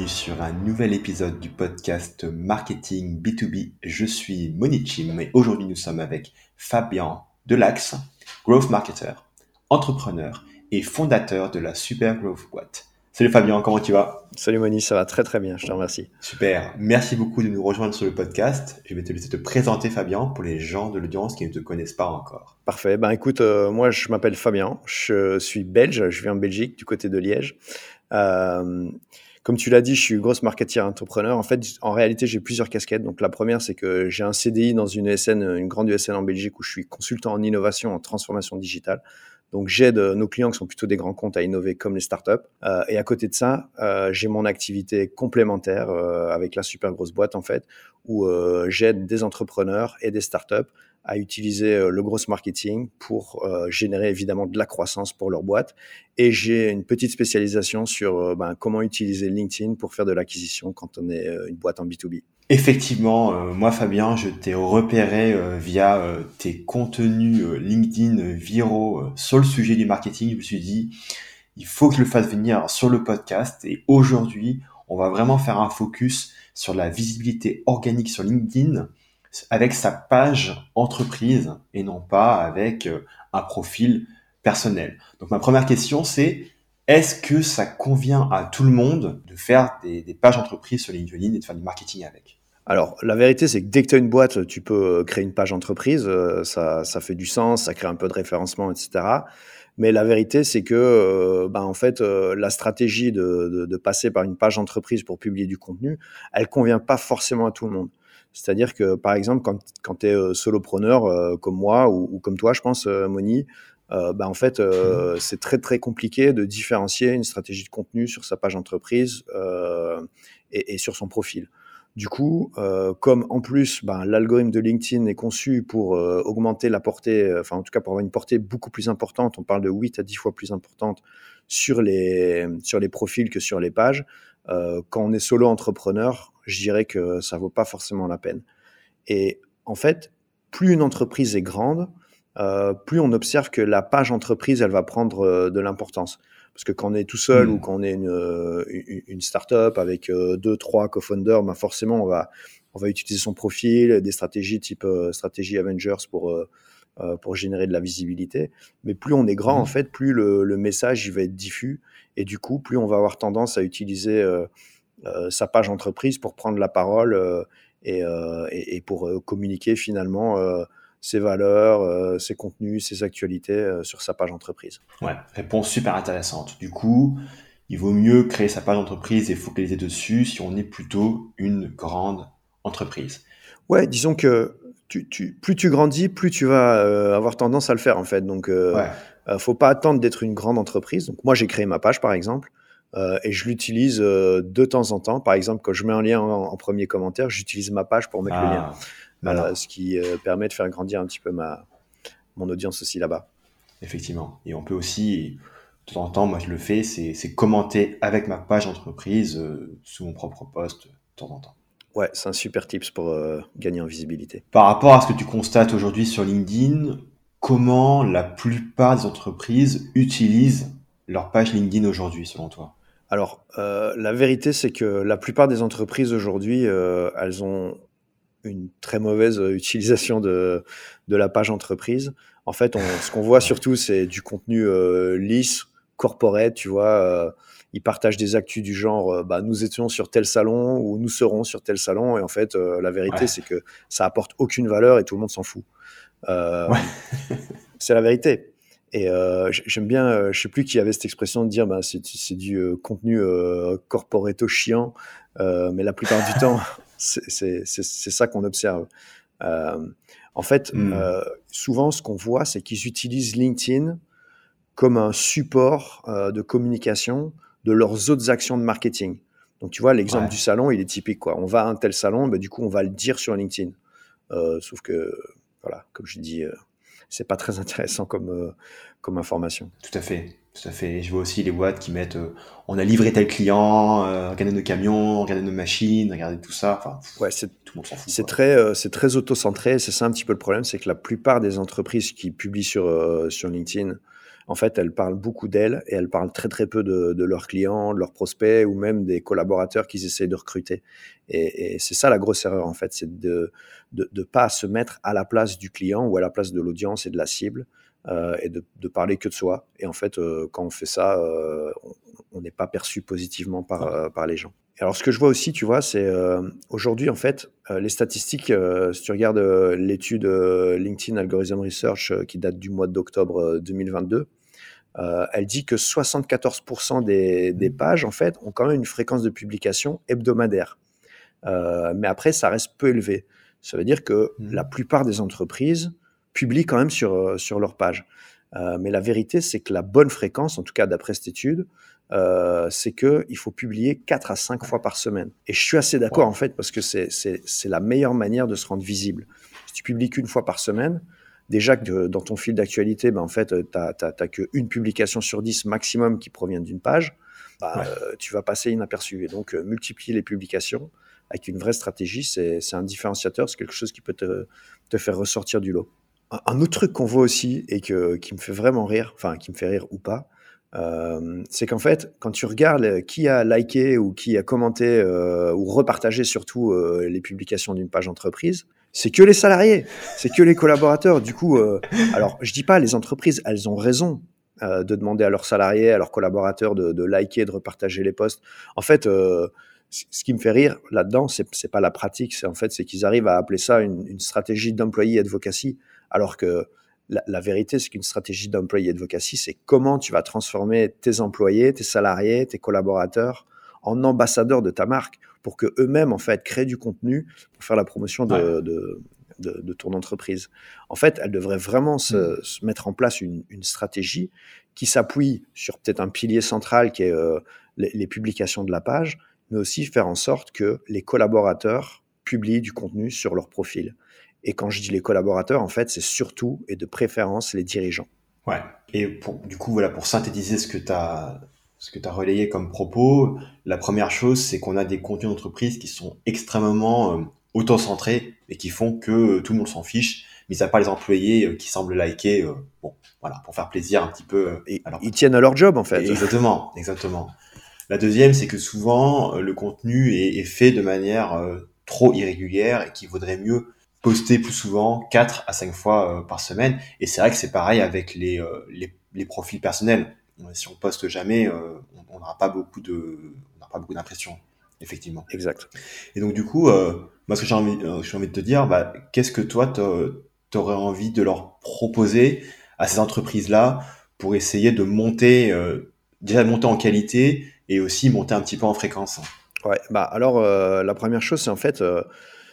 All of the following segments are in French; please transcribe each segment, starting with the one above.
Bienvenue sur un nouvel épisode du podcast Marketing B2B. Je suis Monichim et aujourd'hui nous sommes avec Fabien Delax, growth marketer, entrepreneur et fondateur de la Super Growth Boîte. Salut Fabien, comment tu vas? Salut Moni, ça va très très bien, je te remercie. Super, merci beaucoup de nous rejoindre sur le podcast. Je vais te laisser te présenter Fabien pour les gens de l'audience qui ne te connaissent pas encore. Parfait, ben écoute, euh, moi je m'appelle Fabien, je suis belge, je viens en Belgique du côté de Liège. Euh, comme tu l'as dit, je suis grosse marketeer entrepreneur. En fait, en réalité, j'ai plusieurs casquettes. Donc, la première, c'est que j'ai un CDI dans une ESN, une grande ESN en Belgique où je suis consultant en innovation, en transformation digitale. Donc, j'aide euh, nos clients qui sont plutôt des grands comptes à innover comme les startups. Euh, et à côté de ça, euh, j'ai mon activité complémentaire avec la super grosse boîte, en fait, où j'aide des entrepreneurs et des startups à utiliser euh, le gros marketing pour euh, générer évidemment de la croissance pour leur boîte. Et j'ai une petite spécialisation sur euh, ben, comment utiliser LinkedIn pour faire de l'acquisition quand on est une boîte en B2B. Effectivement, moi Fabien, je t'ai repéré via tes contenus LinkedIn viraux sur le sujet du marketing. Je me suis dit, il faut que je le fasse venir sur le podcast. Et aujourd'hui, on va vraiment faire un focus sur la visibilité organique sur LinkedIn avec sa page entreprise et non pas avec un profil personnel. Donc ma première question, c'est est-ce que ça convient à tout le monde de faire des, pages entreprises sur LinkedIn et de faire du marketing avec? Alors, la vérité, c'est que dès que tu as une boîte, tu peux créer une page entreprise. Ça, ça fait du sens, ça crée un peu de référencement, etc. Mais la vérité, c'est que, euh, ben, en fait, euh, la stratégie de, de, de, passer par une page entreprise pour publier du contenu, elle convient pas forcément à tout le monde. C'est-à-dire que, par exemple, quand, quand tu es solopreneur euh, comme moi ou, ou, comme toi, je pense, Moni, euh, bah en fait, euh, c'est très très compliqué de différencier une stratégie de contenu sur sa page entreprise euh, et, et, sur son profil. Du coup, euh, comme en plus, ben, l'algorithme de LinkedIn est conçu pour euh, augmenter la portée, enfin en tout cas pour avoir une portée beaucoup plus importante, on parle de 8 à 10 fois plus importante sur les, sur les profils que sur les pages. Euh, quand on est solo entrepreneur, je dirais que ça vaut pas forcément la peine. Et en fait, plus une entreprise est grande, euh, plus on observe que la page entreprise, elle va prendre euh, de l'importance. Parce que quand on est tout seul mmh. ou quand on est une, une start-up avec euh, deux, trois co-founders, ben forcément, on va, on va utiliser son profil, des stratégies type euh, stratégie Avengers pour, euh, pour générer de la visibilité. Mais plus on est grand, mmh. en fait, plus le, le, message il va être diffus. Et du coup, plus on va avoir tendance à utiliser sa page entreprise pour prendre la parole et, et, et, pour communiquer finalement ses valeurs, euh, ses contenus, ses actualités euh, sur sa page entreprise. Ouais, réponse super intéressante. Du coup, il vaut mieux créer sa page entreprise et focaliser dessus si on est plutôt une grande entreprise. Ouais, disons que tu, tu, plus tu grandis, plus tu vas euh, avoir tendance à le faire en fait. Donc, euh, ouais. euh, faut pas attendre d'être une grande entreprise. Donc, moi, j'ai créé ma page par exemple. Euh, et je l'utilise euh, de temps en temps. Par exemple, quand je mets un lien en, en premier commentaire, j'utilise ma page pour mettre ah. le lien. Voilà, ce qui euh, permet de faire grandir un petit peu ma, mon audience aussi là-bas. Effectivement. Et on peut aussi, de temps en temps, moi je le fais, c'est commenter avec ma page entreprise euh, sous mon propre poste de temps en temps. Ouais, c'est un super tips pour euh, gagner en visibilité. Par rapport à ce que tu constates aujourd'hui sur LinkedIn, comment la plupart des entreprises utilisent leur page LinkedIn aujourd'hui, selon toi? Alors, euh, la vérité, c'est que la plupart des entreprises aujourd'hui, euh, elles ont une très mauvaise euh, utilisation de, de la page entreprise. En fait, on, ce qu'on voit surtout, c'est du contenu euh, lisse, corporate, tu vois. Euh, ils partagent des actus du genre, euh, bah, nous étions sur tel salon ou nous serons sur tel salon. Et en fait, euh, la vérité, ouais. c'est que ça apporte aucune valeur et tout le monde s'en fout. Ouais. c'est la vérité. Et euh, j'aime bien, euh, je sais plus qui avait cette expression de dire, bah, c'est du euh, contenu euh, corporato chiant, mais la plupart du temps, c'est ça qu'on observe. Euh, en fait, euh, souvent, ce qu'on voit, c'est qu'ils utilisent LinkedIn comme un support euh, de communication de leurs autres actions de marketing. Donc, tu vois, l'exemple ouais. du salon, il est typique. Quoi. On va à un tel salon, bah, du coup, on va le dire sur LinkedIn. Euh, sauf que, voilà, comme je dis, euh, c'est pas très intéressant comme, euh, comme information. Tout à fait. Tout à fait. Je vois aussi les boîtes qui mettent euh, on a livré tel client, euh, regardez nos camions, regardez nos machines, regardez tout ça. Enfin, ouais, c'est tout le monde s'en fout. C'est très, euh, c'est très auto-centré. C'est ça un petit peu le problème, c'est que la plupart des entreprises qui publient sur, sur LinkedIn, en fait, elles parlent beaucoup d'elles et elles parlent très très peu de, de, leurs clients, de leurs prospects ou même des collaborateurs qu'ils essayent de recruter. Et, et c'est ça la grosse erreur en fait, c'est de ne pas se mettre à la place du client ou à la place de l'audience et de la cible euh, et de, de, parler que de soi. Et en fait, euh, quand on fait ça, euh, on n'est pas perçu positivement par, par les gens. Alors, ce que je vois aussi, tu vois, c'est euh, aujourd'hui, en fait, euh, les statistiques, si tu regardes l'étude LinkedIn Algorithm Research qui date du mois d'octobre 2022, elle dit que 74% des, des, pages, en fait, ont quand même une fréquence de publication hebdomadaire. mais après, ça reste peu élevé. Ça veut dire que mmh. la plupart des entreprises publient quand même sur, sur leur page. Mais la vérité, c'est que la bonne fréquence, en tout cas d'après cette étude, euh, c'est qu'il faut publier 4 à 5 fois par semaine. Et je suis assez d'accord en fait parce que c'est la meilleure manière de se rendre visible. Si tu publies qu'une fois par semaine, déjà que dans ton fil d'actualité, ben, en fait, tu n'as qu'une publication sur 10 maximum qui provient d'une page, bah, euh, tu vas passer inaperçu. Et donc, euh, multiplier les publications avec une vraie stratégie, c'est un différenciateur, c'est quelque chose qui peut te, te, faire ressortir du lot. Un autre truc qu'on voit aussi et que, qui me fait vraiment rire, enfin qui me fait rire ou pas, euh, c'est qu'en fait, quand tu regardes qui a liké ou qui a commenté euh, ou repartagé surtout euh, les publications d'une page entreprise, c'est que les salariés, c'est que les collaborateurs. Du coup, euh, alors je dis pas les entreprises, elles ont raison euh, de demander à leurs salariés, à leurs collaborateurs de, de liker, de repartager les posts. En fait, ce qui me fait rire là-dedans, c'est pas la pratique, c'est en fait c'est qu'ils arrivent à appeler ça une, une stratégie d'employé advocacy, alors que la, vérité, c'est qu'une stratégie d'employé advocacy, c'est comment tu vas transformer tes employés, tes salariés, tes collaborateurs en ambassadeurs de ta marque pour que eux-mêmes en fait créent du contenu pour faire la promotion de, de, de, ton entreprise. En fait, elle devrait vraiment se, mm. se mettre en place une, une stratégie qui s'appuie sur peut-être un pilier central qui est euh, les, les, publications de la page, mais aussi faire en sorte que les collaborateurs publient du contenu sur leur profil. Et quand je dis les collaborateurs, en fait, c'est surtout et de préférence les dirigeants. Ouais. Et pour, du coup, voilà, pour synthétiser ce que tu as ce que tu as relayé comme propos, la première chose, c'est qu'on a des contenus d'entreprise qui sont extrêmement euh, auto-centrés et qui font que euh, tout le monde s'en fiche, mis à part les employés euh, qui semblent liker, euh, bon, voilà, pour faire plaisir un petit peu. Et, alors, ils tiennent à leur job, en fait. Exactement, exactement. La deuxième, c'est que souvent, le contenu est, est fait de manière trop irrégulière et qu'il vaudrait mieux poster plus souvent, 4 à 5 fois euh, par semaine. Et c'est vrai que c'est pareil avec les, euh, les, les, profils personnels. Si on poste jamais, euh, on n'aura pas beaucoup de, on pas beaucoup d'impressions, effectivement. Exact. Et donc du coup, moi ce que j'ai envie, j'ai envie de te dire, bah, qu'est-ce que toi t'aurais envie de leur proposer à ces entreprises-là pour essayer de monter, déjà monter en qualité et aussi monter un petit peu en fréquence? Ouais, bah alors la première chose, c'est en fait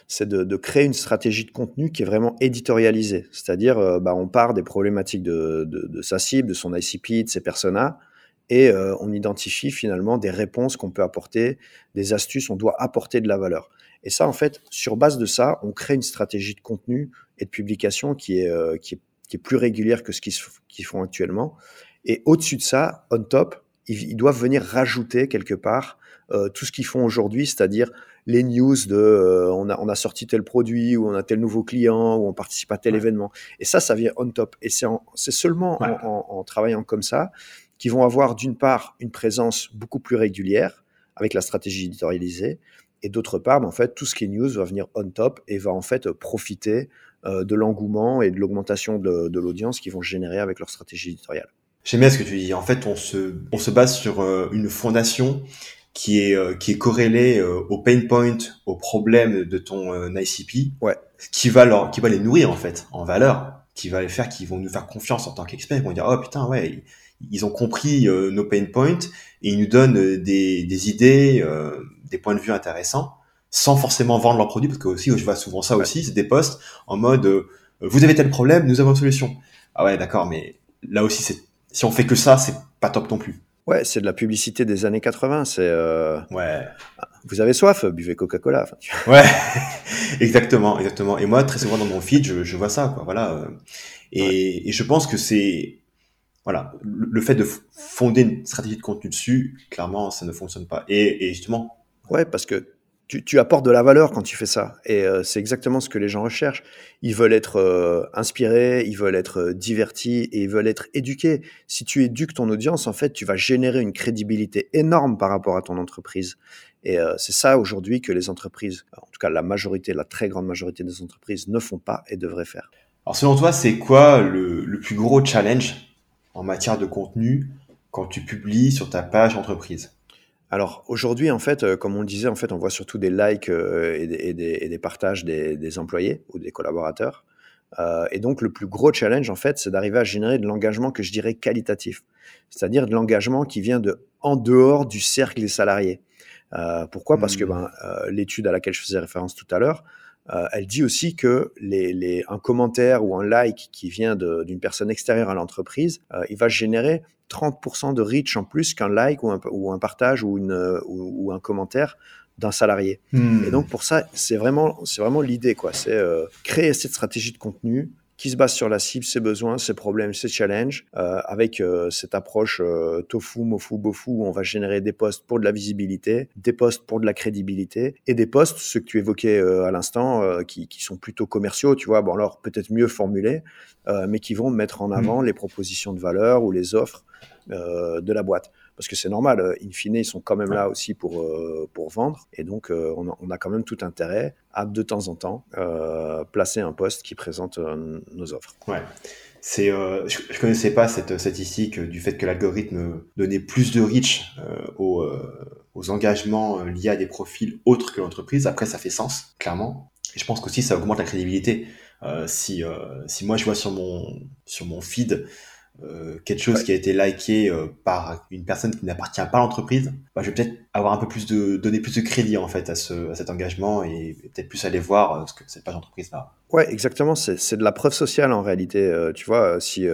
c'est de, de, créer une stratégie de contenu qui est vraiment éditorialisée. C'est-à-dire, euh, bah, on part des problématiques de, de, de, sa cible, de son ICP, de ses personas, et euh, on identifie finalement des réponses qu'on peut apporter, des astuces, on doit apporter de la valeur. Et ça, en fait, sur base de ça, on crée une stratégie de contenu et de publication qui est, euh, qui est, qui est plus régulière que ce qu'ils font actuellement. Et au-dessus de ça, on top, ils, doivent venir rajouter quelque part tout ce qu'ils font aujourd'hui, c'est-à-dire les news de euh, on, a, on a sorti tel produit ou on a tel nouveau client ou on participe à tel ouais. événement. Et ça, ça vient on top. Et c'est seulement ouais. en, en, en, travaillant comme ça qu'ils vont avoir d'une part une présence beaucoup plus régulière avec la stratégie éditorialisée et d'autre part, ben, en fait, tout ce qui est news va venir on top et va en fait profiter euh, de l'engouement et de l'augmentation de, de l'audience qu'ils vont générer avec leur stratégie éditoriale. J'aime bien ce que tu dis. En fait, on se, on se base sur euh, une fondation qui est euh, qui est corrélé euh, au pain point, aux problèmes de ton euh, ICP, ouais. qui va leur qui va les nourrir en fait en valeur, qui va les faire qui vont nous faire confiance en tant qu'experts, ils vont dire oh putain ouais, ils ont compris nos pain points et ils nous donnent des des idées, des points de vue intéressants sans forcément vendre leurs produits parce que aussi je vois souvent ça ouais. aussi, c'est des posts en mode vous avez tel problème, nous avons une solution. Ah ouais, d'accord, mais là aussi c'est si on fait que ça, c'est pas top non plus. Ouais, c'est de la publicité des années 80. C'est euh... ouais. Vous avez soif, buvez Coca-Cola. Enfin, tu... Ouais, exactement, exactement. Et moi, très souvent dans mon feed, je, je vois ça, quoi. Voilà. Et, ouais. et je pense que c'est voilà, le fait de fonder une stratégie de contenu dessus, clairement, ça ne fonctionne pas. Et, et justement. Ouais, parce que tu, apportes de la valeur quand tu fais ça. Et euh, c'est exactement ce que les gens recherchent. Ils veulent être euh, inspirés, ils veulent être euh, divertis et ils veulent être éduqués. Si tu éduques ton audience, en fait, tu vas générer une crédibilité énorme par rapport à ton entreprise. Et c'est ça aujourd'hui que les entreprises, en tout cas la majorité, la très grande majorité des entreprises ne font pas et devraient faire. Alors selon toi, c'est quoi le, le plus gros challenge en matière de contenu quand tu publies sur ta page entreprise? Alors aujourd'hui, en fait, euh, comme on le disait, en fait, on voit surtout des likes euh, et, des, partages des, employés ou des collaborateurs. Euh, et donc le plus gros challenge, en fait, c'est d'arriver à générer de l'engagement que je dirais qualitatif, c'est-à-dire de l'engagement qui vient de en dehors du cercle des salariés. pourquoi? Parce que mmh. ben, l'étude à laquelle je faisais référence tout à l'heure, elle dit aussi que les, un commentaire ou un like qui vient d'une personne extérieure à l'entreprise, il va générer 30% de reach en plus qu'un like ou un, ou un partage ou, une, ou, un commentaire d'un salarié. Hmm. Et donc pour ça, c'est vraiment, c'est vraiment l'idée, quoi. C'est euh, créer cette stratégie de contenu qui se base sur la cible, ses besoins, ses problèmes, ses challenges, euh, avec euh, cette approche euh, tofu, mofu, bofu, où on va générer des posts pour de la visibilité, des posts pour de la crédibilité, et des posts, ceux que tu évoquais à l'instant, qui, qui, sont plutôt commerciaux, tu vois, bon alors peut-être mieux formulés, mais qui vont mettre en avant mmh. les propositions de valeur ou les offres de la boîte parce que c'est normal, euh, in fine, ils sont quand même là aussi pour, euh, pour vendre. Et donc, euh, on a, on, a, quand même tout intérêt à, de temps en temps, placer un poste qui présente nos offres. Ouais. C'est, je ne connaissais pas cette statistique du fait que l'algorithme donnait plus de reach aux, aux, engagements liés à des profils autres que l'entreprise. Après, ça fait sens, clairement. Et je pense qu'aussi, ça augmente la crédibilité. si, si moi, je vois sur mon, sur mon feed euh, quelque chose qui a été liké euh, par une personne qui n'appartient pas à l'entreprise, bah, je vais peut-être avoir un peu plus de donner plus de crédit en fait à, ce, à cet engagement et, peut-être plus aller voir euh, ce que cette page entreprise là. Ouais, exactement. C'est de la preuve sociale en réalité. tu vois, si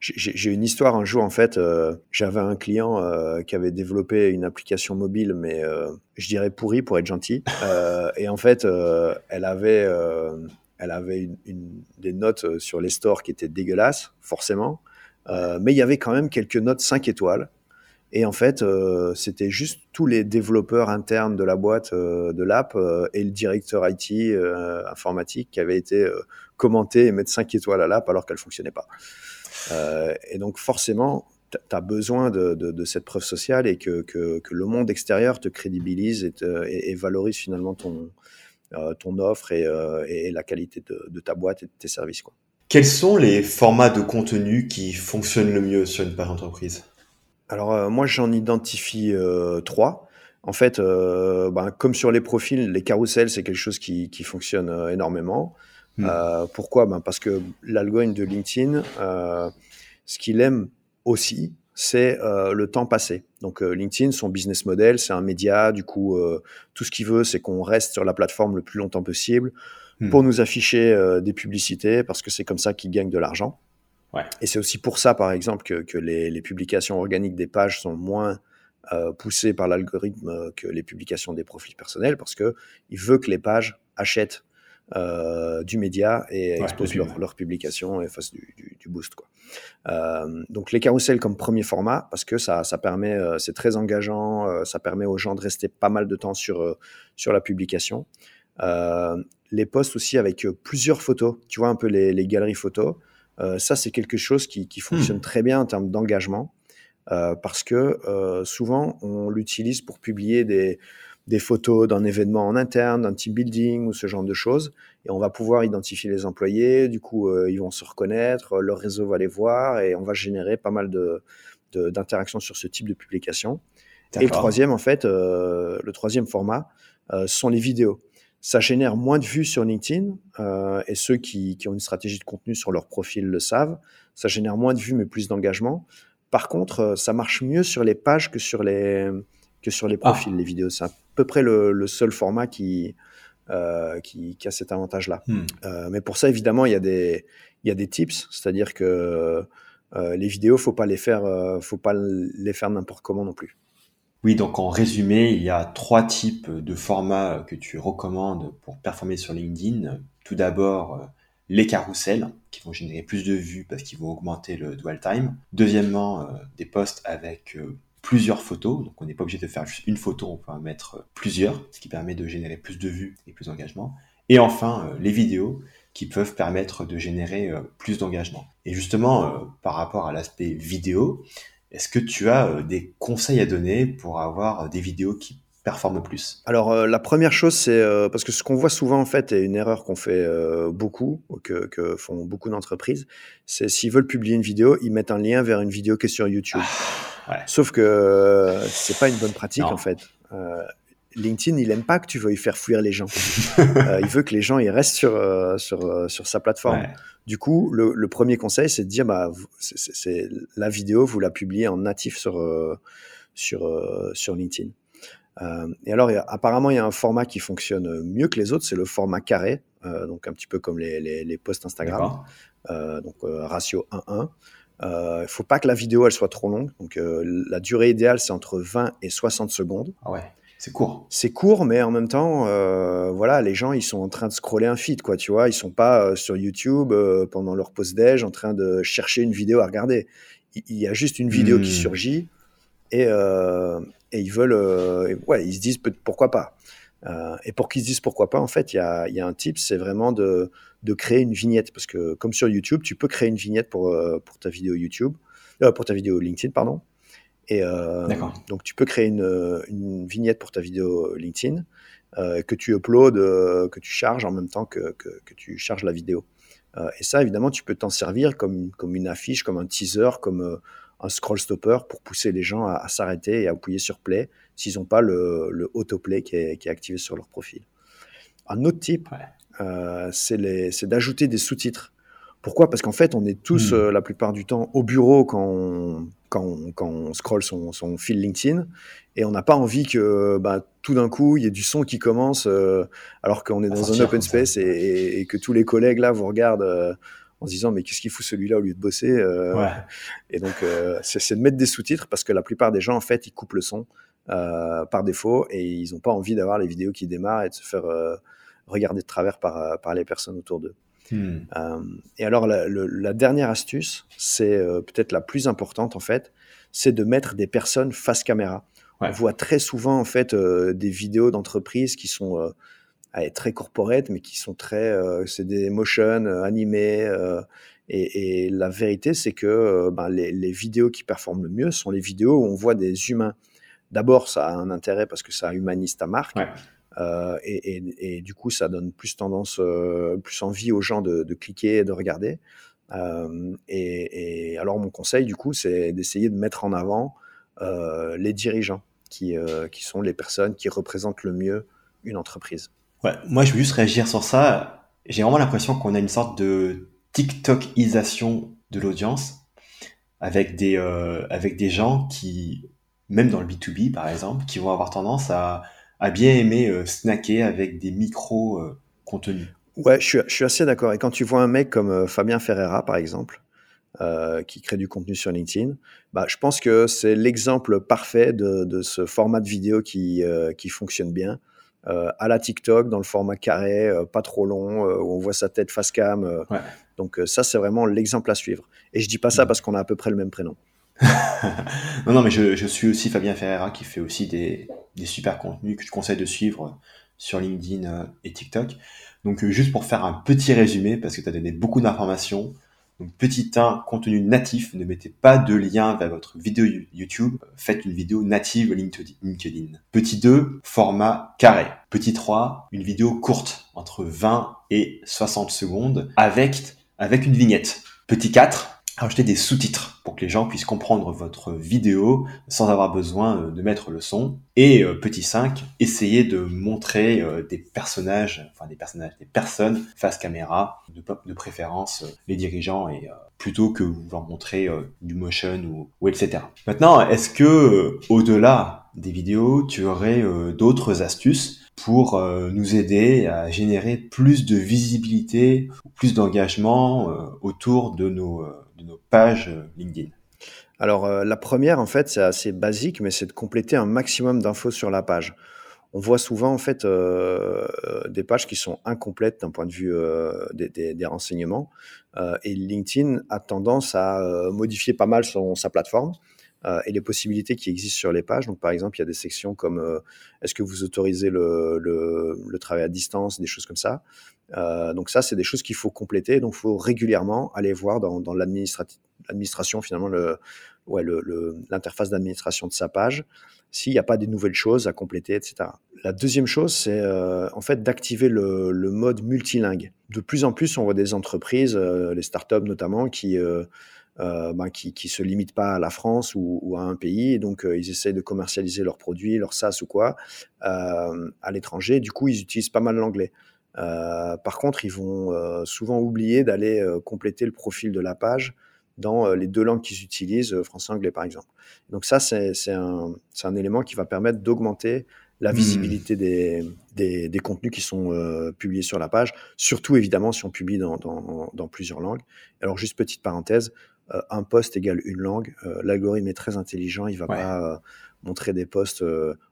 j'ai une histoire un jour en fait, j'avais un client qui avait développé une application mobile, mais je dirais pourri pour être gentil. et en fait, elle avait elle avait une, une, des notes sur les stores qui étaient dégueulasses, forcément. Euh, mais il y avait quand même quelques notes 5 étoiles. Et en fait, euh, c'était juste tous les développeurs internes de la boîte, euh, de l'app, et le directeur IT informatique qui avaient été commentés et mettre 5 étoiles à l'app alors qu'elle fonctionnait pas. et donc forcément, tu as besoin de, cette preuve sociale et que, que, le monde extérieur te crédibilise et, valorise finalement ton, ton offre et, la qualité de, de, ta boîte et de tes services. Quoi. Quels sont les formats de contenu qui fonctionnent le mieux sur une page entreprise Alors euh, moi j'en identifie euh, trois. En fait, euh, ben, comme sur les profils, les carousels c'est quelque chose qui, fonctionne énormément. Hmm. pourquoi? Ben, Parce que l'algorithme de LinkedIn, ce qu'il aime aussi, c'est le temps passé. Donc LinkedIn, son business model, c'est un média. Du coup, tout ce qu'il veut, c'est qu'on reste sur la plateforme le plus longtemps possible. Hmm. pour nous afficher euh, des publicités parce que c'est comme ça qu'ils gagnent de l'argent. Ouais. Et c'est aussi pour ça, par exemple, que, que les, les, publications organiques des pages sont moins euh, poussées par l'algorithme que les publications des profils personnels parce que il veut que les pages achètent euh, du média et exposent leurs leur publications et fassent du, du, du boost. Quoi. Euh, donc les carousels comme premier format parce que ça, ça permet, euh, c'est très engageant, ça permet aux gens de rester pas mal de temps sur sur la publication. Euh, les posts aussi avec euh, plusieurs photos, tu vois un peu les, galeries photos. Euh, ça, c'est quelque chose qui, fonctionne hmm. très bien en termes d'engagement parce que souvent, on l'utilise pour publier des, des photos d'un événement en interne, d'un team building ou ce genre de choses. Et on va pouvoir identifier les employés, du coup, ils vont se reconnaître, leur réseau va les voir et on va générer pas mal de, d'interactions sur ce type de publication. Et le troisième, en fait, le troisième format, sont les vidéos ça génère moins de vues sur LinkedIn, euh, et ceux qui, qui, ont une stratégie de contenu sur leur profil le savent. Ça génère moins de vues, mais plus d'engagement. Par contre, euh, ça marche mieux sur les pages que sur les, que sur les profils, ah. les vidéos. C'est à peu près le, le seul format qui, euh, qui, qui, a cet avantage-là. Hmm. Euh, mais pour ça, évidemment, il y a des, il y a des tips, c'est-à-dire que euh, les vidéos, faut pas les faire, euh, faut pas les faire n'importe comment non plus. Oui, donc en résumé, il y a trois types de formats que tu recommandes pour performer sur LinkedIn. Tout d'abord, euh, les carousels qui vont générer plus de vues parce qu'ils vont augmenter le dwell time. Deuxièmement, euh, des posts avec euh, plusieurs photos. Donc, on n'est pas obligé de faire juste une photo, on peut en mettre plusieurs, ce qui permet de générer plus de vues et plus d'engagement. Et enfin, les vidéos qui peuvent permettre de générer plus d'engagement. Et justement, par rapport à l'aspect vidéo, est-ce que tu as des conseils à donner pour avoir des vidéos qui performe plus? Alors euh, la première chose, c'est euh, parce que ce qu'on voit souvent en fait, et une erreur qu'on fait euh, beaucoup, que, que, font beaucoup d'entreprises, c'est s'ils veulent publier une vidéo, ils mettent un lien vers une vidéo qui est sur YouTube. Ah, Sauf que c'est pas une bonne pratique en fait. LinkedIn, il aime pas que tu veuilles faire fuir les gens. il veut que les gens ils restent sur sur, sur sa plateforme. Du coup, le, le, premier conseil, c'est de dire bah c'est la vidéo, vous la publiez en natif sur sur sur LinkedIn. Euh, et alors, apparemment, il y a un format qui fonctionne mieux que les autres, c'est le format carré, euh, donc un petit peu comme les, les, les posts Instagram, euh, donc ratio 1-1. Il ne faut pas que la vidéo elle soit trop longue, donc la durée idéale c'est entre 20 et 60 secondes. Ah ouais. C'est court. C'est court, mais en même temps, euh, voilà, les gens, ils sont en train de scroller un feed, quoi, tu vois. Ils sont pas sur YouTube pendant leur pause déj en train de chercher une vidéo à regarder. Il, y a juste une vidéo qui hmm. surgit et, et ils veulent, euh, ouais, ils se disent pourquoi pas. Euh, et pour qu'ils se disent pourquoi pas, en fait, il y a, y a, un tip, c'est vraiment de, de, créer une vignette. Parce que comme sur YouTube, tu peux créer une vignette pour, euh, pour ta vidéo YouTube, pour ta vidéo LinkedIn, pardon. Et donc tu peux créer une, une, vignette pour ta vidéo LinkedIn que tu uploads, que tu charges en même temps que, que, que tu charges la vidéo. et ça, évidemment, tu peux t'en servir comme, comme une affiche, comme un teaser, comme un scroll stopper pour pousser les gens à, s'arrêter et à appuyer sur play s'ils n'ont pas le, le autoplay qui est, qui est, activé sur leur profil. Un autre type, euh, c'est d'ajouter des sous-titres. Pourquoi? Parce qu'en fait, on est tous, hmm. euh, la plupart du temps, au bureau quand on, quand on, quand on scroll son, son, fil LinkedIn et on n'a pas envie que bah, tout d'un coup, il y ait du son qui commence euh, alors qu'on est dans un open space et, et, que tous les collègues là vous regardent euh, en se disant mais qu'est-ce qu'il fout celui-là au lieu de bosser euh, Et donc euh, c'est de mettre des sous-titres parce que la plupart des gens en fait ils coupent le son euh, par défaut et ils n'ont pas envie d'avoir les vidéos qui démarrent et de se faire regarder de travers par, par les personnes autour d'eux. Hmm. et alors la, la dernière astuce, c'est peut-être la plus importante en fait, c'est de mettre des personnes face caméra. On voit très souvent en fait des vidéos d'entreprises qui sont très corporate, mais qui sont très, euh, c'est des motion euh, animés. Euh, et, la vérité, c'est que ben, les, vidéos qui performent le mieux sont les vidéos où on voit des humains. D'abord, ça a un intérêt parce que ça humanise ta marque. Et, du coup, ça donne plus tendance, plus envie aux gens de, cliquer et de regarder. et, alors, mon conseil, du coup, c'est d'essayer de mettre en avant les dirigeants, qui, sont les personnes qui représentent le mieux une entreprise. Moi je veux juste réagir sur ça. J'ai vraiment l'impression qu'on a une sorte de TikTokisation de l'audience avec euh, avec des gens qui même dans le B2B par exemple qui vont avoir tendance à, à bien aimer euh, snacker avec des micros euh, contenus. Ouais, je suis, je suis assez d'accord. Et quand tu vois un mec comme Fabien Ferreira par exemple, qui crée du contenu sur LinkedIn, bah, je pense que c'est l'exemple parfait de, de, ce format de vidéo qui, qui fonctionne bien. Euh, à la TikTok dans le format carré, euh, pas trop long, euh, où on voit sa tête face cam. Donc ça, c'est vraiment l'exemple à suivre. Et je dis pas ça parce qu'on a à peu près le même prénom. non, non, mais je, suis aussi Fabien Ferreira qui fait aussi des, super contenus que je conseille de suivre sur LinkedIn et TikTok. Donc juste pour faire un petit résumé, parce que tu as donné beaucoup d'informations, donc petit 1, contenu natif, ne mettez pas de lien vers votre vidéo YouTube, faites une vidéo native LinkedIn. Petit 2, format carré. Petit 3, une vidéo courte, entre 20 et 60 secondes, avec, avec une vignette. Petit 4, rajouter des sous-titres pour que les gens puissent comprendre votre vidéo sans avoir besoin euh, de mettre le son. Et euh, petit 5, essayer de montrer euh, des personnages, enfin des personnages, des personnes face caméra, de, préférence les dirigeants et plutôt que vous leur montrer du motion ou, ou etc. Maintenant, est-ce que au-delà des vidéos, tu aurais d'autres astuces pour nous aider à générer plus de visibilité, plus d'engagement autour de nos de nos pages euh, LinkedIn Alors, euh, la première, en fait, c'est assez basique, mais c'est de compléter un maximum d'infos sur la page. On voit souvent, en fait, euh, des pages qui sont incomplètes d'un point de vue des, renseignements. et LinkedIn a tendance à modifier pas mal son, sa plateforme. Euh, et les possibilités qui existent sur les pages. Donc, par exemple, il y a des sections comme euh, est-ce que vous autorisez le, travail à distance, des choses comme ça. Euh, donc ça, c'est des choses qu'il faut compléter. Donc, il faut régulièrement aller voir dans, l'administration, finalement, l'interface d'administration de sa page, s'il n'y a pas des nouvelles choses à compléter, etc. La deuxième chose, c'est en fait d'activer le, mode multilingue. De plus en plus, on voit des entreprises, les startups notamment, qui euh, ben, qui, qui se limitent pas à la France ou, à un pays, et donc euh, ils essayent de commercialiser leurs produits, leurs SaaS ou quoi, euh, à l'étranger. Du coup, ils utilisent pas mal l'anglais. par contre, ils vont souvent oublier d'aller compléter le profil de la page dans les deux langues qu'ils utilisent, français-anglais par exemple. Donc ça, c'est un, élément qui va permettre d'augmenter la mmh. visibilité des, des, des, contenus qui sont euh, publiés sur la page, surtout évidemment si on publie dans, dans, dans plusieurs langues. Alors juste petite parenthèse, euh, un poste égale une langue. Euh, l'algorithme est très intelligent, il va ouais. pas euh, montrer des posts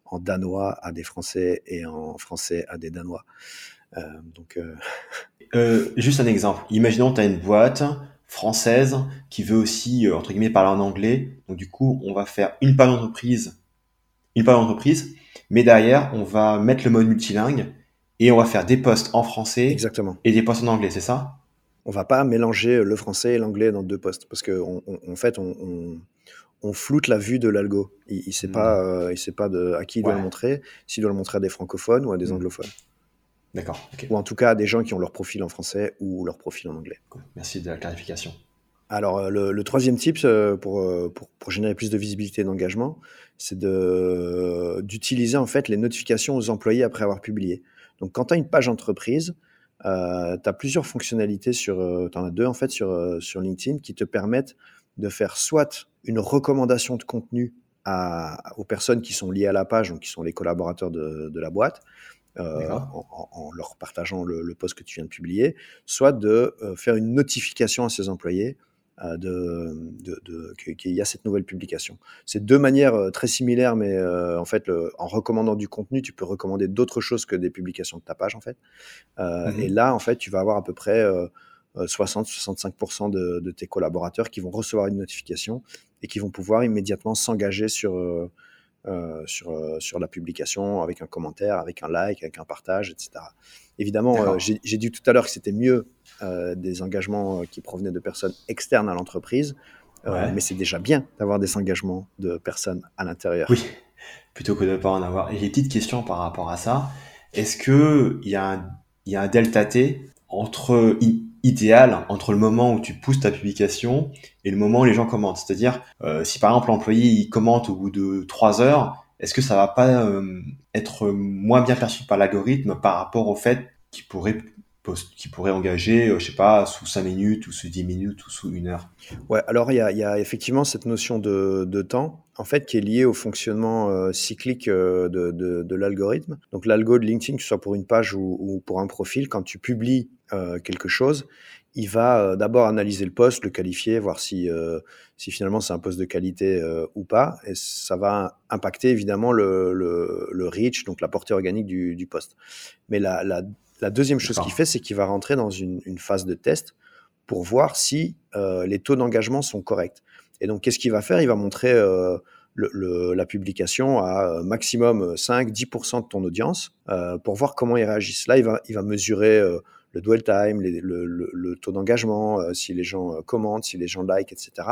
en danois à des Français et en français à des Danois. donc, juste un exemple. Imaginons tu as une boîte française qui veut aussi entre guillemets parler en anglais. Donc du coup, on va faire une page d'entreprise, une page d'entreprise, mais derrière, on va mettre le mode multilingue et on va faire des posts en français Exactement. et des posts en anglais, c'est ça? On va pas mélanger le français et l'anglais dans deux postes parce que on, on, en fait on, on, on, floute la vue de l'algo. Il, sait mmh. pas, euh, il sait pas de, à qui il ouais. doit le montrer, s'il doit le montrer à des francophones ou à des mmh. anglophones. D'accord. Okay. Ou en tout cas à des gens qui ont leur profil en français ou leur profil en anglais. Merci de la clarification. Alors euh, le, le troisième tip euh, pour, pour, pour générer plus de visibilité et d'engagement, c'est de d'utiliser en fait les notifications aux employés après avoir publié. Donc quand tu as une page entreprise, euh, tu as plusieurs fonctionnalités sur, euh, tu en as deux en fait sur, euh, sur LinkedIn qui te permettent de faire soit une recommandation de contenu à, aux personnes qui sont liées à la page, donc qui sont les collaborateurs de, de la boîte, euh, en, leur partageant le, le, post que tu viens de publier, soit de euh, faire une notification à ses employés euh, de, de, de qu'il y a cette nouvelle publication. C'est deux manières euh, très similaires, mais euh, en fait, le, en recommandant du contenu, tu peux recommander d'autres choses que des publications de ta page, en fait. Euh, mmh. Et là, en fait, tu vas avoir à peu près 60-65% de, de, tes collaborateurs qui vont recevoir une notification et qui vont pouvoir immédiatement s'engager sur euh, sur, euh, sur la publication avec un commentaire, avec un like, avec un partage, etc. Évidemment, euh, j'ai dit tout à l'heure que c'était mieux des engagements qui provenaient de personnes externes à l'entreprise, ouais. mais c'est déjà bien d'avoir des engagements de personnes à l'intérieur. Oui, plutôt que de ne pas en avoir. Et j'ai une petite question par rapport à ça. Est-ce qu'il y, a un, y a un delta T entre idéal entre le moment où tu pousses ta publication et le moment où les gens commentent. C'est-à-dire, euh, si par exemple l'employé il commente au bout de trois heures, est-ce que ça va pas euh, être moins bien perçu par l'algorithme par rapport au fait qu'il pourrait qui pourrait engager, euh, je sais pas, sous 5 minutes ou sous 10 minutes ou sous une heure Ouais, alors il y a, effectivement cette notion de, temps, en fait, qui est liée au fonctionnement euh, cyclique euh, de, l'algorithme. Donc l'algo de LinkedIn, que ce soit pour une page ou, ou pour un profil, quand tu publies quelque chose, il va d'abord analyser le poste, le qualifier, voir si, finalement c'est un poste de qualité ou pas. Et ça va impacter évidemment le, le, le reach, donc la portée organique du, du poste. Mais la, la la deuxième chose qu'il fait, c'est qu'il va rentrer dans une, une, phase de test pour voir si euh, les taux d'engagement sont corrects. Et donc, qu'est-ce qu'il va faire? Il va montrer euh, le, le, la publication à maximum 5-10% de ton audience euh, pour voir comment ils réagissent. Là, il va, il va mesurer euh, le dwell time, les, le, taux d'engagement, euh, si les gens commentent, si les gens like, etc.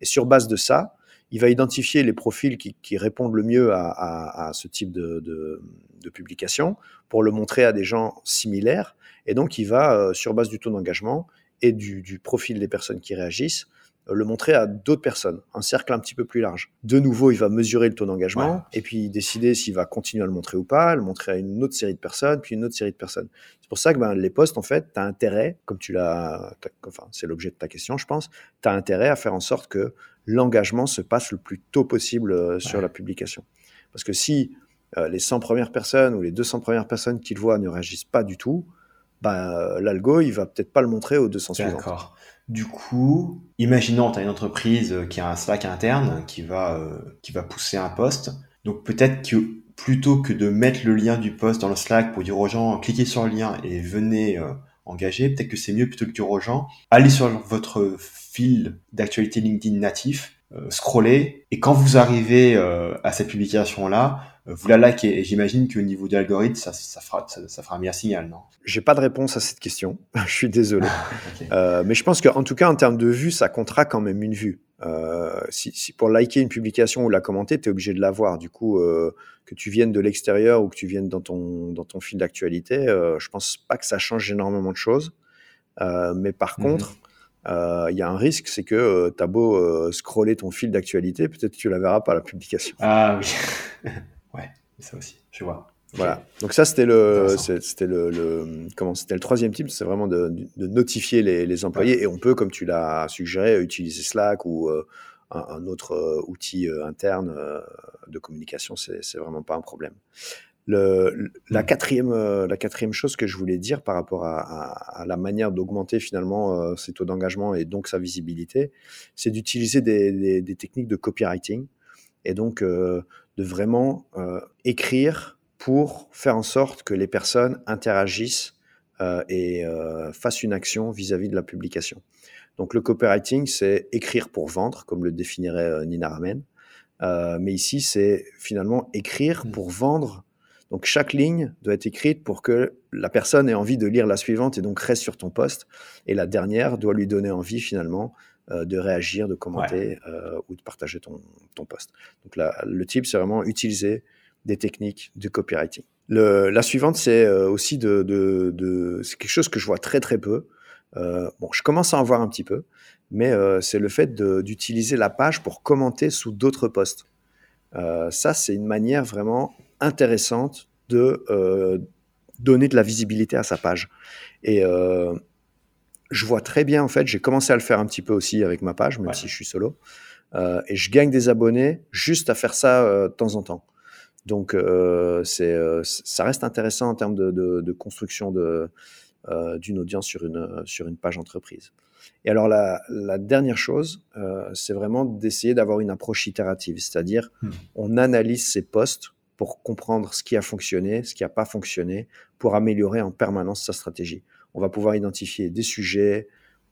Et sur base de ça, il va identifier les profils qui, qui répondent le mieux à, à, à ce type de, de, de, publication pour le montrer à des gens similaires. Et donc, il va, euh, sur base du taux d'engagement et du, du, profil des personnes qui réagissent, euh, le montrer à d'autres personnes, un cercle un petit peu plus large. De nouveau, il va mesurer le taux d'engagement ouais. et puis décider s'il va continuer à le montrer ou pas, le montrer à une autre série de personnes, puis une autre série de personnes. C'est pour ça que ben, les posts, en fait, tu as intérêt, comme tu l'as, enfin, c'est l'objet de ta question, je pense, tu as intérêt à faire en sorte que l'engagement se passe le plus tôt possible euh, sur ouais. la publication. Parce que si euh, les 100 premières personnes ou les 200 premières personnes qui le voient ne réagissent pas du tout, bah, l'algo, il va peut-être pas le montrer aux 200 suivants. D'accord. Du coup, imaginons, tu as une entreprise qui a un Slack interne qui va, euh, qui va pousser un post. Donc peut-être que plutôt que de mettre le lien du post dans le Slack pour dire aux gens cliquez sur le lien et venez euh, engager, peut-être que c'est mieux plutôt que dire aux gens allez sur votre fil d'actualité LinkedIn natif scroller et quand vous arrivez à cette publication là, vous la likez. Et j'imagine qu'au niveau de l'algorithme, ça, ça, fera, ça, fera un meilleur signal, non? J'ai pas de réponse à cette question. je suis désolé. mais je pense qu'en tout cas, en termes de vue, ça comptera quand même une vue. Euh, si, si, pour liker une publication ou la commenter, tu es obligé de la voir. Du coup, euh, que tu viennes de l'extérieur ou que tu viennes dans ton, dans ton fil d'actualité, euh, je pense pas que ça change énormément de choses. Euh, mais par mhm. contre, il y a un risque, c'est que tu as beau scroller ton fil d'actualité, peut-être que tu la verras pas la publication. Ah oui, ouais, ça aussi, je vois. Voilà. Donc ça, c'était le, c'était le, le, comment, c'était le troisième type, c'est vraiment de, de, notifier les, les employés et on peut, comme tu l'as suggéré, utiliser Slack ou euh, un, autre euh, outil euh, interne de communication. C'est, vraiment pas un problème. Le, la mmh. quatrième, la quatrième chose que je voulais dire par rapport à, à, à la manière d'augmenter finalement ses taux d'engagement et donc sa visibilité, c'est d'utiliser des, des, des, techniques de copywriting et donc de vraiment écrire pour faire en sorte que les personnes interagissent euh, et euh, fassent une action vis-à-vis de la publication. Donc le copywriting, c'est écrire pour vendre, comme le définirait euh, Nina Ramen. mais ici, c'est finalement écrire mmh. pour vendre. Donc chaque ligne doit être écrite pour que la personne ait envie de lire la suivante et donc reste sur ton poste. Et la dernière doit lui donner envie finalement de réagir, de commenter ou de partager ton, ton poste. Donc là, le type, c'est vraiment utiliser des techniques de copywriting. Le, la suivante, c'est euh, aussi de, de, de c'est quelque chose que je vois très très peu. Euh, bon, je commence à en voir un petit peu, mais euh, c'est le fait d'utiliser la page pour commenter sous d'autres posts. Euh, ça, c'est une manière vraiment intéressante de donner de la visibilité à sa page. Et je vois très bien, en fait, j'ai commencé à le faire un petit peu aussi avec ma page, même si je suis solo. et je gagne des abonnés juste à faire ça de temps en temps. Donc, euh, c'est, euh, ça reste intéressant en termes de, de, de construction de, euh, d'une audience sur une, sur une page entreprise. Et alors, la, la dernière chose, euh, c'est vraiment d'essayer d'avoir une approche itérative, c'est-à-dire hmm. on analyse ces postes pour comprendre ce qui a fonctionné, ce qui n'a pas fonctionné, pour améliorer en permanence sa stratégie. On va pouvoir identifier des sujets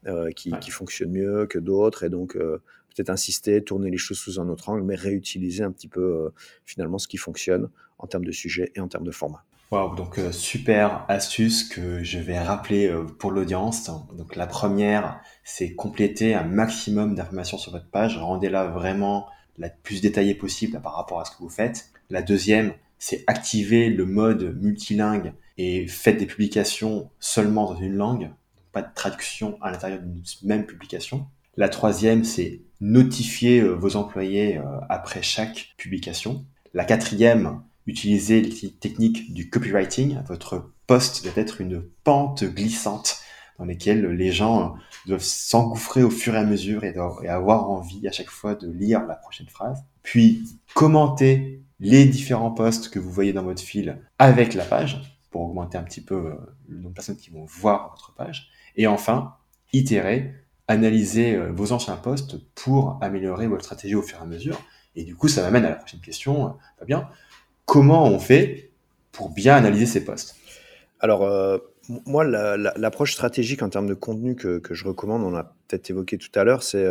euh, qui, qui, fonctionnent mieux que d'autres, et donc euh, peut-être insister, tourner les choses sous un autre angle, mais réutiliser un petit peu euh, finalement ce qui fonctionne en termes de sujet et en termes de format. Wow, donc euh, super astuce que je vais rappeler euh, pour l'audience. Donc la première, c'est compléter un maximum d'informations sur votre page, rendez-la vraiment la plus détaillée possible par rapport à ce que vous faites. La deuxième, c'est activer le mode multilingue et faites des publications seulement dans une langue, pas de traduction à l'intérieur d'une même publication. La troisième, c'est notifier euh, vos employés euh, après chaque publication. La quatrième, utiliser les techniques du copywriting. Votre poste doit être une pente glissante dans laquelle les gens euh, doivent s'engouffrer au fur et à mesure et, avoir envie à chaque fois de lire la prochaine phrase. Puis, commenter les différents posts que vous voyez dans votre fil avec la page pour augmenter un petit peu le nombre de personnes qui vont voir votre page. Et enfin, itérer analyser euh, vos anciens postes pour améliorer votre stratégie au fur et à mesure. Et du coup, ça m'amène à la prochaine question, euh, Fabien. Comment on fait pour bien analyser ces postes? Alors, euh, moi, l'approche stratégique en termes de contenu que, je recommande, on l'a peut-être évoqué tout à l'heure, c'est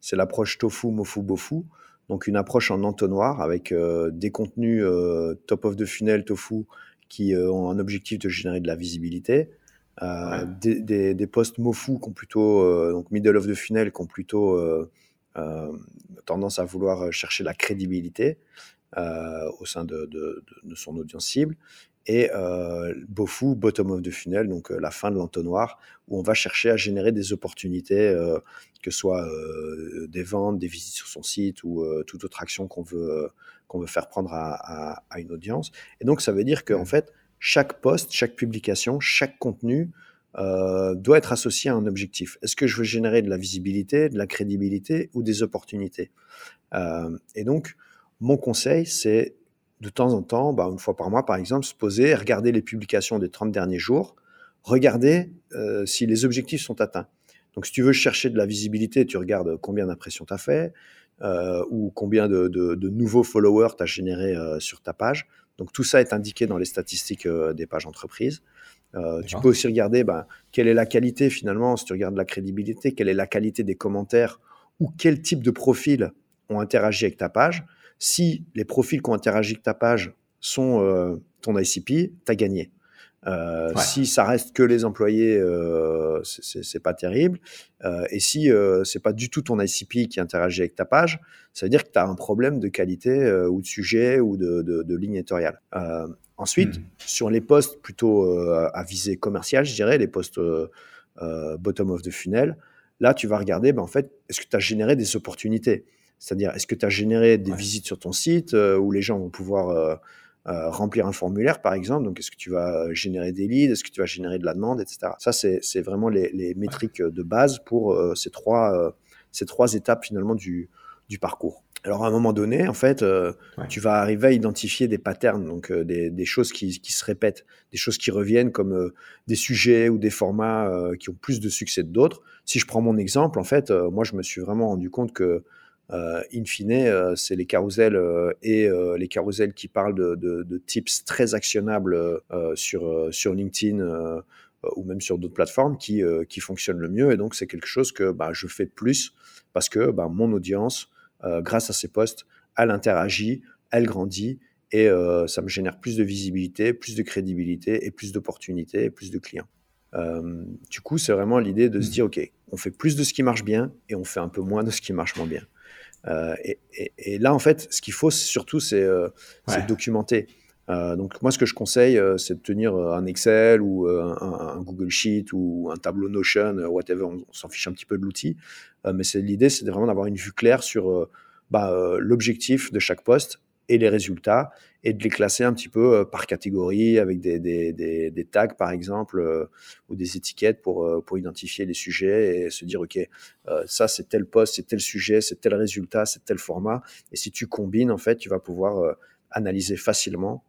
c'est l'approche tofu, mofu, bofu. Donc, une approche en entonnoir avec des contenus top of the funnel, tofu, qui ont un objectif de générer de la visibilité, euh, des, des, des, postes MoFu qui ont plutôt, euh, donc middle of the funnel, qui ont plutôt euh, tendance à vouloir chercher la crédibilité au sein de, de, de, son audience cible. Et Bofu, bottom of the funnel, donc la fin de l'entonnoir, où on va chercher à générer des opportunités, que ce soit des ventes, des visites sur son site ou toute autre action qu'on veut, qu'on veut faire prendre à, à, à, une audience. Et donc, ça veut dire qu'en fait, chaque poste, chaque publication, chaque contenu euh, doit être associé à un objectif. Est-ce que je veux générer de la visibilité, de la crédibilité ou des opportunités? Euh, Et donc, mon conseil, c'est de temps en temps, bah, une fois par mois par exemple, se poser, regarder les publications des 30 derniers jours, regarder euh, si les objectifs sont atteints. Donc, si tu veux chercher de la visibilité, tu regardes combien d'impressions tu as fait ou combien de, nouveaux followers tu as généré sur ta page. Donc tout ça est indiqué dans les statistiques euh, des pages entreprises. Euh, tu peux aussi regarder ben, quelle est la qualité finalement, si tu regardes la crédibilité, quelle est la qualité des commentaires ou quel type de profils ont interagi avec ta page. Si les profils qui ont interagi avec ta page sont euh, ton ICP, tu as gagné. Euh, si ça reste que les employés, euh, c'est pas terrible. Euh, et si euh, c'est pas du tout ton ICP qui interagit avec ta page, ça veut dire que tu as un problème de qualité ou de sujet ou de, de, de ligne éditoriale. ensuite, hmm. sur les postes plutôt à visée commerciale, je dirais, les postes bottom of the funnel, là, tu vas regarder, ben, en fait, est-ce que tu as généré des opportunités? C'est-à-dire, est-ce que tu as généré des visites sur ton site où les gens vont pouvoir euh, remplir un formulaire, par exemple. Donc, est-ce que tu vas générer des leads? Est-ce que tu vas générer de la demande, etc. Ça, c'est vraiment les, les, métriques de base pour euh, ces, trois, euh, ces trois étapes, finalement, du, du parcours. Alors, à un moment donné, en fait, tu vas arriver à identifier des patterns, donc des, des, choses qui, qui, se répètent, des choses qui reviennent comme des sujets ou des formats qui ont plus de succès que d'autres. Si je prends mon exemple, en fait, moi, je me suis vraiment rendu compte que euh, in fine, euh, c'est les carousels euh, et les carousels qui parlent de, tips très actionnables sur, sur LinkedIn ou même sur d'autres plateformes qui, qui fonctionnent le mieux. Et donc, c'est quelque chose que bah, je fais plus parce que bah, mon audience, grâce à ces posts, elle interagit, elle grandit et ça me génère plus de visibilité, plus de crédibilité et plus d'opportunités et plus de clients. du coup, c'est vraiment l'idée de se mmh. dire, OK, on fait plus de ce qui marche bien et on fait un peu moins de ce qui marche moins bien. Euh, et, là, en fait, ce qu'il faut surtout, c'est euh, documenter. Euh, donc moi, ce que je conseille, c'est de tenir un Excel ou un, Google Sheet ou un tableau Notion, whatever. On, s'en fiche un petit peu de l'outil, mais c'est l'idée, c'est vraiment d'avoir une vue claire sur bah, l'objectif de chaque poste et les résultats et de les classer un petit peu euh, par catégorie avec des, tags par exemple euh, ou des étiquettes pour, euh, pour identifier les sujets et se dire ok ça c'est tel poste, c'est tel sujet, c'est tel résultat, c'est tel format et si tu combines en fait tu vas pouvoir analyser facilement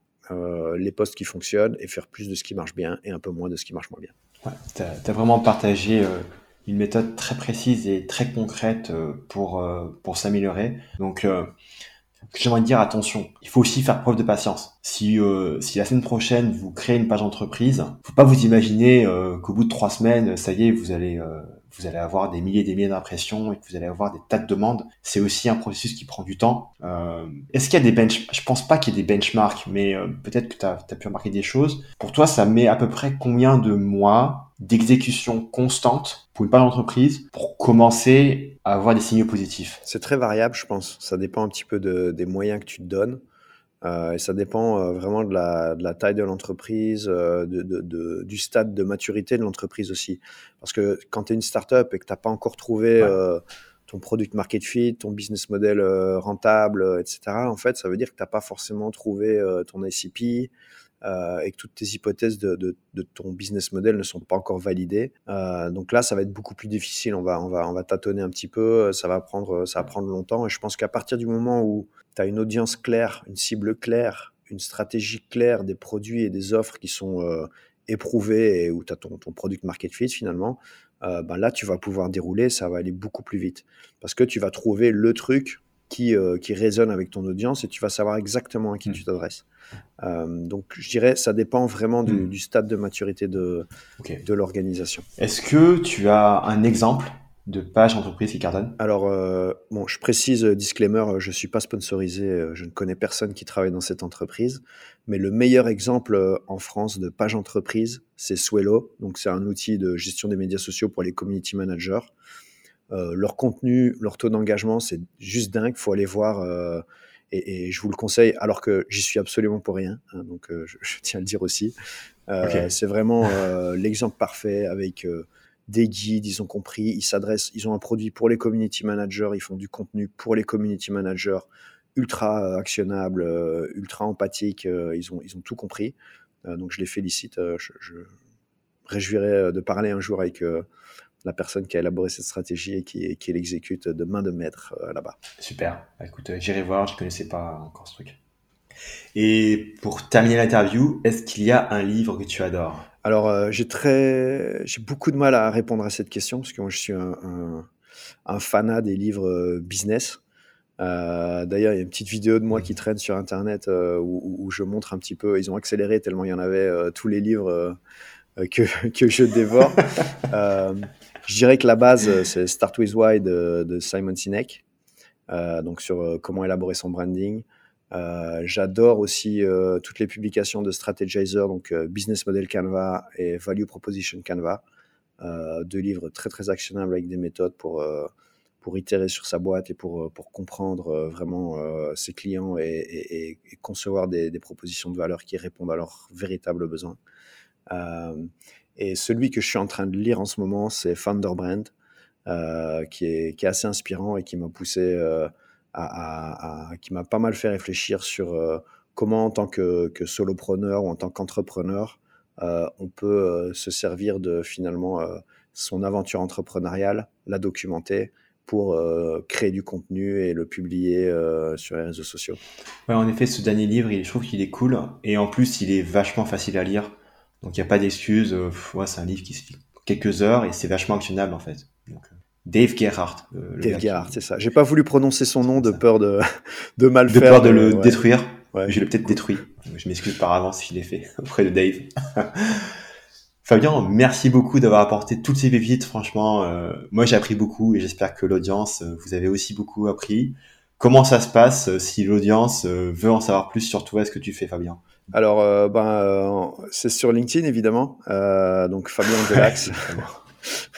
les postes qui fonctionnent et faire plus de ce qui marche bien et un peu moins de ce qui marche moins bien. Ouais, tu as, vraiment partagé une méthode très précise et très concrète pour, pour s'améliorer. Donc J'aimerais dire attention, il faut aussi faire preuve de patience. Si, euh, si la semaine prochaine vous créez une page entreprise, faut pas vous imaginer euh, qu'au bout de trois semaines, ça y est, vous allez euh, vous allez avoir des milliers et des milliers d'impressions et que vous allez avoir des tas de demandes. C'est aussi un processus qui prend du temps. Euh, Est-ce qu'il y a des benchmarks Je pense pas qu'il y ait des benchmarks, mais euh, peut-être que tu as, pu remarquer des choses. Pour toi, ça met à peu près combien de mois d'exécution constante pour une page d'entreprise pour commencer à avoir des signaux positifs? C'est très variable, je pense. Ça dépend un petit peu de, des moyens que tu te donnes. Euh, et ça dépend euh, vraiment de la, de la, taille de l'entreprise, euh, de, de, du stade de maturité de l'entreprise aussi. Parce que quand tu es une startup et que tu n'as pas encore trouvé ton product market fit, ton business model rentable, etc., en fait, ça veut dire que tu n'as pas forcément trouvé ton ICP, euh, et que toutes tes hypothèses de, de, de, ton business model ne sont pas encore validées. Euh, donc là, ça va être beaucoup plus difficile. On va, on va, on va tâtonner un petit peu. Ça va prendre, ça va prendre longtemps. Et je pense qu'à partir du moment où tu as une audience claire, une cible claire, une stratégie claire, des produits et des offres qui sont euh, éprouvés et où tu as ton, ton, product market fit finalement, ben là, tu vas pouvoir dérouler. Ça va aller beaucoup plus vite parce que tu vas trouver le truc qui, euh, qui résonne avec ton audience et tu vas savoir exactement à qui mmh. tu t'adresses. Euh, donc, je dirais, ça dépend vraiment du, mmh. du stade de maturité de, okay. de l'organisation. Est-ce que tu as un exemple de page entreprise qui cartonne? Alors, euh, bon, je précise, euh, disclaimer, je ne suis pas sponsorisé, je ne connais personne qui travaille dans cette entreprise, mais le meilleur exemple en France de page entreprise, c'est Swello. Donc, c'est un outil de gestion des médias sociaux pour les community managers. Euh, leur contenu, leur taux d'engagement, c'est juste dingue. Il faut aller voir. Euh, et, et, je vous le conseille, alors que j'y suis absolument pour rien. Hein, donc, euh, je, je, tiens à le dire aussi. Euh, okay. C'est vraiment l'exemple parfait avec des guides. Ils ont compris. Ils s'adressent. Ils ont un produit pour les community managers. Ils font du contenu pour les community managers ultra actionnable, ultra empathique. ils ont ils ont tout compris. donc, je les félicite. je, je réjouirais de parler un jour avec la personne qui a élaboré cette stratégie et qui, qui l'exécute de main de maître euh, là-bas. Super. Bah, écoute, euh, j'irai voir, je ne connaissais pas encore ce truc. Et pour terminer l'interview, est-ce qu'il y a un livre que tu adores? Alors, euh, j'ai très, j'ai beaucoup de mal à répondre à cette question parce que moi, je suis un, un, un fanat des livres business. Euh, D'ailleurs, il y a une petite vidéo de moi qui traîne sur Internet euh, où, où, je montre un petit peu. Ils ont accéléré tellement il y en avait tous les livres que, que je dévore. Je dirais que la base, c'est Start with Why de, Simon Sinek, donc sur comment élaborer son branding. J'adore aussi toutes les publications de Strategizer, donc Business Model Canva et Value Proposition Canva. deux livres très très actionnables avec des méthodes pour pour itérer sur sa boîte et pour, euh, pour comprendre euh, vraiment euh, ses clients et, concevoir des, propositions de valeur qui répondent à leurs véritables besoins. Et celui que je suis en train de lire en ce moment, c'est Founder Brand, qui, est, assez inspirant et qui m'a poussé à, qui m'a pas mal fait réfléchir sur comment en tant que, solopreneur ou en tant qu'entrepreneur, on peut se servir de finalement son aventure entrepreneuriale, la documenter pour euh, créer du contenu et le publier euh, sur les réseaux sociaux. Ouais, en effet, ce dernier livre, je trouve qu'il est cool et en plus, il est vachement facile à lire. Donc, il n'y a pas d'excuses. Euh, ouais, c'est un livre qui se fait quelques heures et c'est vachement actionnable en fait. Dave Gerhardt. Dave Gerhardt, c'est ça. J'ai pas voulu prononcer son nom de peur de, de mal faire. De peur de le détruire. Ouais. Je l'ai peut-être détruit. Je m'excuse par avance si je l'ai fait auprès de Dave. Fabien, merci beaucoup d'avoir apporté toutes ces pépites. Franchement, euh, moi j'ai appris beaucoup et j'espère que l'audience, euh, vous avez aussi beaucoup appris. Comment ça se passe euh, si l'audience veut en savoir plus sur toi, est-ce que tu fais, Fabien? Alors, ben, c'est sur LinkedIn évidemment. donc Fabien Delax.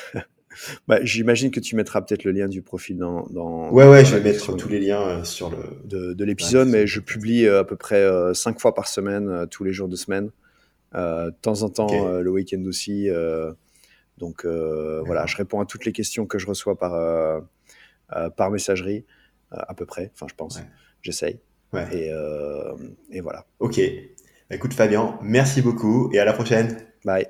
bah, J'imagine que tu mettras peut-être le lien du profil dans. dans ouais, ouais, je vais mettre tous les liens sur le. De, de l'épisode, mais je publie à peu près cinq fois par semaine, tous les jours de semaine. Euh, de temps en temps, euh, le week-end aussi. Euh, donc voilà, je réponds à toutes les questions que je reçois par, par messagerie, à peu près, enfin je pense. J'essaye. Et, et voilà. Ok. Écoute Fabien, merci beaucoup et à la prochaine. Bye.